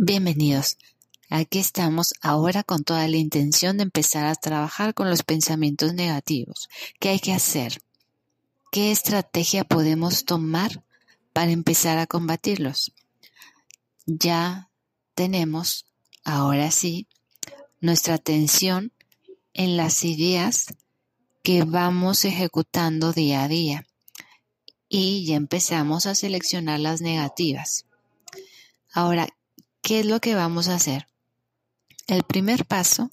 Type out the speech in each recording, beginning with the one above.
Bienvenidos. Aquí estamos ahora con toda la intención de empezar a trabajar con los pensamientos negativos. ¿Qué hay que hacer? ¿Qué estrategia podemos tomar para empezar a combatirlos? Ya tenemos, ahora sí, nuestra atención en las ideas que vamos ejecutando día a día y ya empezamos a seleccionar las negativas. Ahora, ¿Qué es lo que vamos a hacer? El primer paso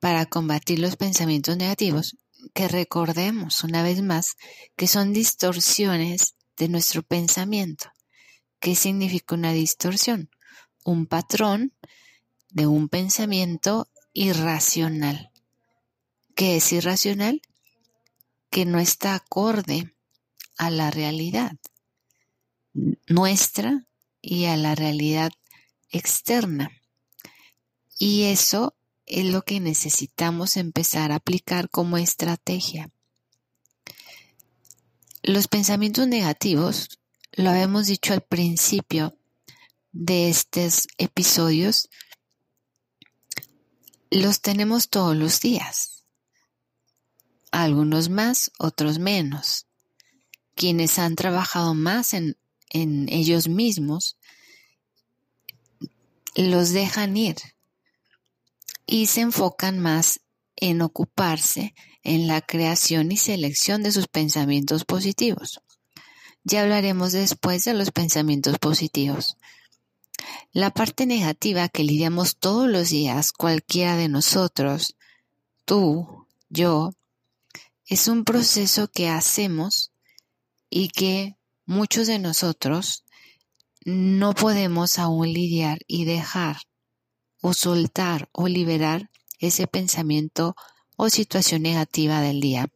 para combatir los pensamientos negativos, que recordemos una vez más que son distorsiones de nuestro pensamiento. ¿Qué significa una distorsión? Un patrón de un pensamiento irracional. ¿Qué es irracional? Que no está acorde a la realidad nuestra y a la realidad externa. Y eso es lo que necesitamos empezar a aplicar como estrategia. Los pensamientos negativos, lo habíamos dicho al principio de estos episodios, los tenemos todos los días. Algunos más, otros menos. Quienes han trabajado más en, en ellos mismos los dejan ir y se enfocan más en ocuparse en la creación y selección de sus pensamientos positivos. Ya hablaremos después de los pensamientos positivos. La parte negativa que lidiamos todos los días, cualquiera de nosotros, tú, yo, es un proceso que hacemos y que muchos de nosotros no podemos aún lidiar y dejar o soltar o liberar ese pensamiento o situación negativa del día.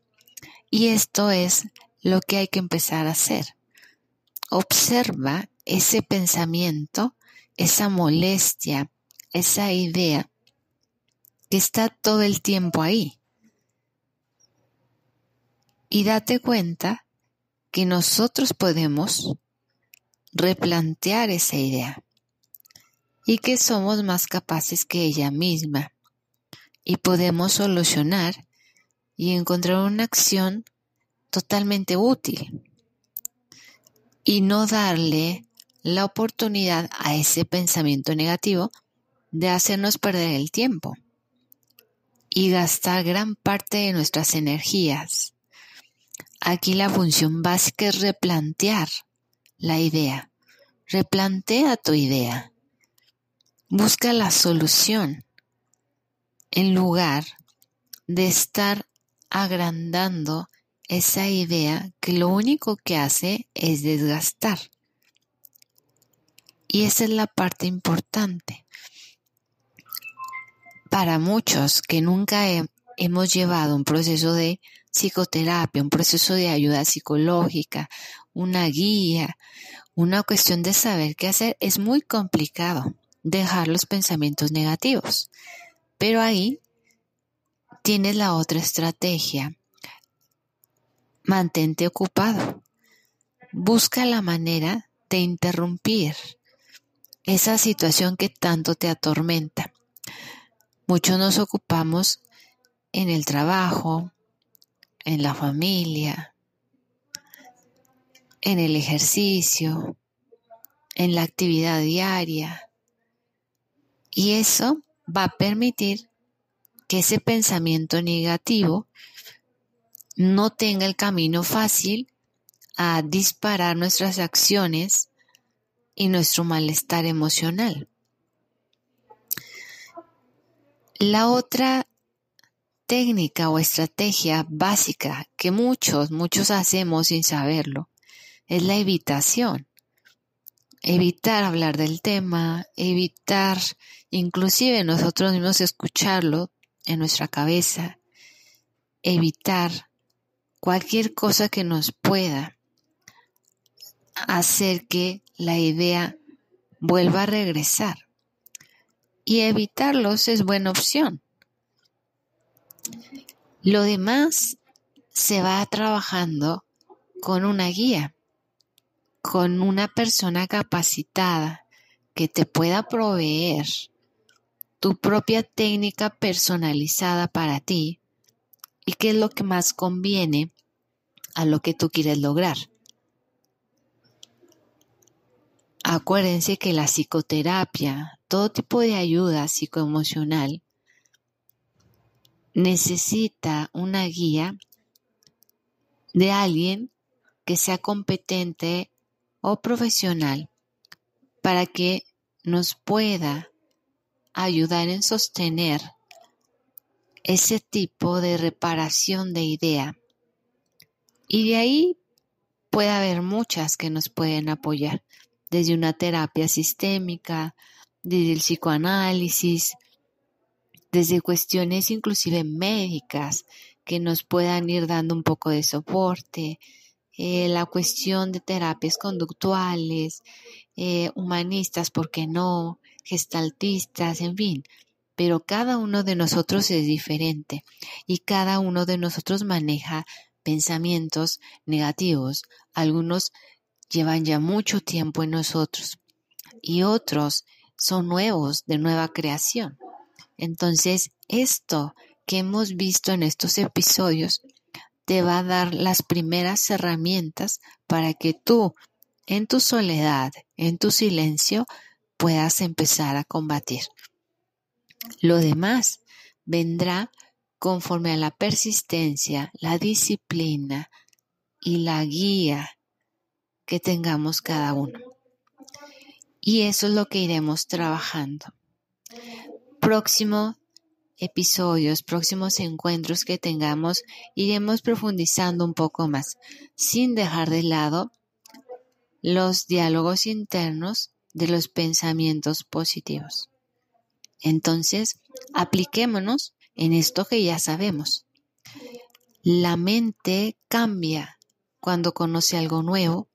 Y esto es lo que hay que empezar a hacer. Observa ese pensamiento, esa molestia, esa idea que está todo el tiempo ahí. Y date cuenta que nosotros podemos replantear esa idea y que somos más capaces que ella misma y podemos solucionar y encontrar una acción totalmente útil y no darle la oportunidad a ese pensamiento negativo de hacernos perder el tiempo y gastar gran parte de nuestras energías. Aquí la función básica es replantear la idea. Replantea tu idea. Busca la solución en lugar de estar agrandando esa idea que lo único que hace es desgastar. Y esa es la parte importante. Para muchos que nunca hemos llevado un proceso de psicoterapia, un proceso de ayuda psicológica, una guía, una cuestión de saber qué hacer, es muy complicado dejar los pensamientos negativos. Pero ahí tienes la otra estrategia. Mantente ocupado. Busca la manera de interrumpir esa situación que tanto te atormenta. Muchos nos ocupamos en el trabajo, en la familia, en el ejercicio, en la actividad diaria. Y eso va a permitir que ese pensamiento negativo no tenga el camino fácil a disparar nuestras acciones y nuestro malestar emocional. La otra técnica o estrategia básica que muchos, muchos hacemos sin saberlo, es la evitación. Evitar hablar del tema, evitar inclusive nosotros mismos escucharlo en nuestra cabeza, evitar cualquier cosa que nos pueda hacer que la idea vuelva a regresar. Y evitarlos es buena opción. Lo demás se va trabajando con una guía, con una persona capacitada que te pueda proveer tu propia técnica personalizada para ti y qué es lo que más conviene a lo que tú quieres lograr. Acuérdense que la psicoterapia, todo tipo de ayuda psicoemocional, necesita una guía de alguien que sea competente o profesional para que nos pueda ayudar en sostener ese tipo de reparación de idea. Y de ahí puede haber muchas que nos pueden apoyar desde una terapia sistémica, desde el psicoanálisis, desde cuestiones inclusive médicas que nos puedan ir dando un poco de soporte, eh, la cuestión de terapias conductuales, eh, humanistas, ¿por qué no? Gestaltistas, en fin. Pero cada uno de nosotros es diferente y cada uno de nosotros maneja pensamientos negativos. Algunos llevan ya mucho tiempo en nosotros y otros son nuevos, de nueva creación. Entonces, esto que hemos visto en estos episodios te va a dar las primeras herramientas para que tú, en tu soledad, en tu silencio, puedas empezar a combatir. Lo demás vendrá conforme a la persistencia, la disciplina y la guía que tengamos cada uno. Y eso es lo que iremos trabajando. Próximo episodios, próximos encuentros que tengamos, iremos profundizando un poco más, sin dejar de lado los diálogos internos de los pensamientos positivos. Entonces, apliquémonos en esto que ya sabemos. La mente cambia cuando conoce algo nuevo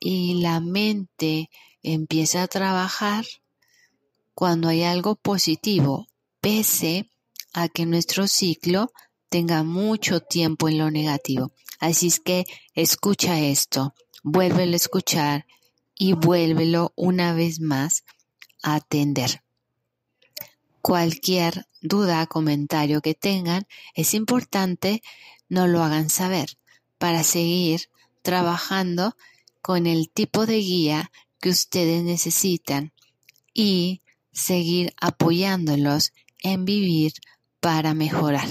y la mente empieza a trabajar cuando hay algo positivo, pese a que nuestro ciclo tenga mucho tiempo en lo negativo. Así es que escucha esto, vuélvelo a escuchar y vuélvelo una vez más a atender. Cualquier duda, comentario que tengan, es importante no lo hagan saber para seguir trabajando con el tipo de guía que ustedes necesitan y seguir apoyándolos en vivir para mejorar.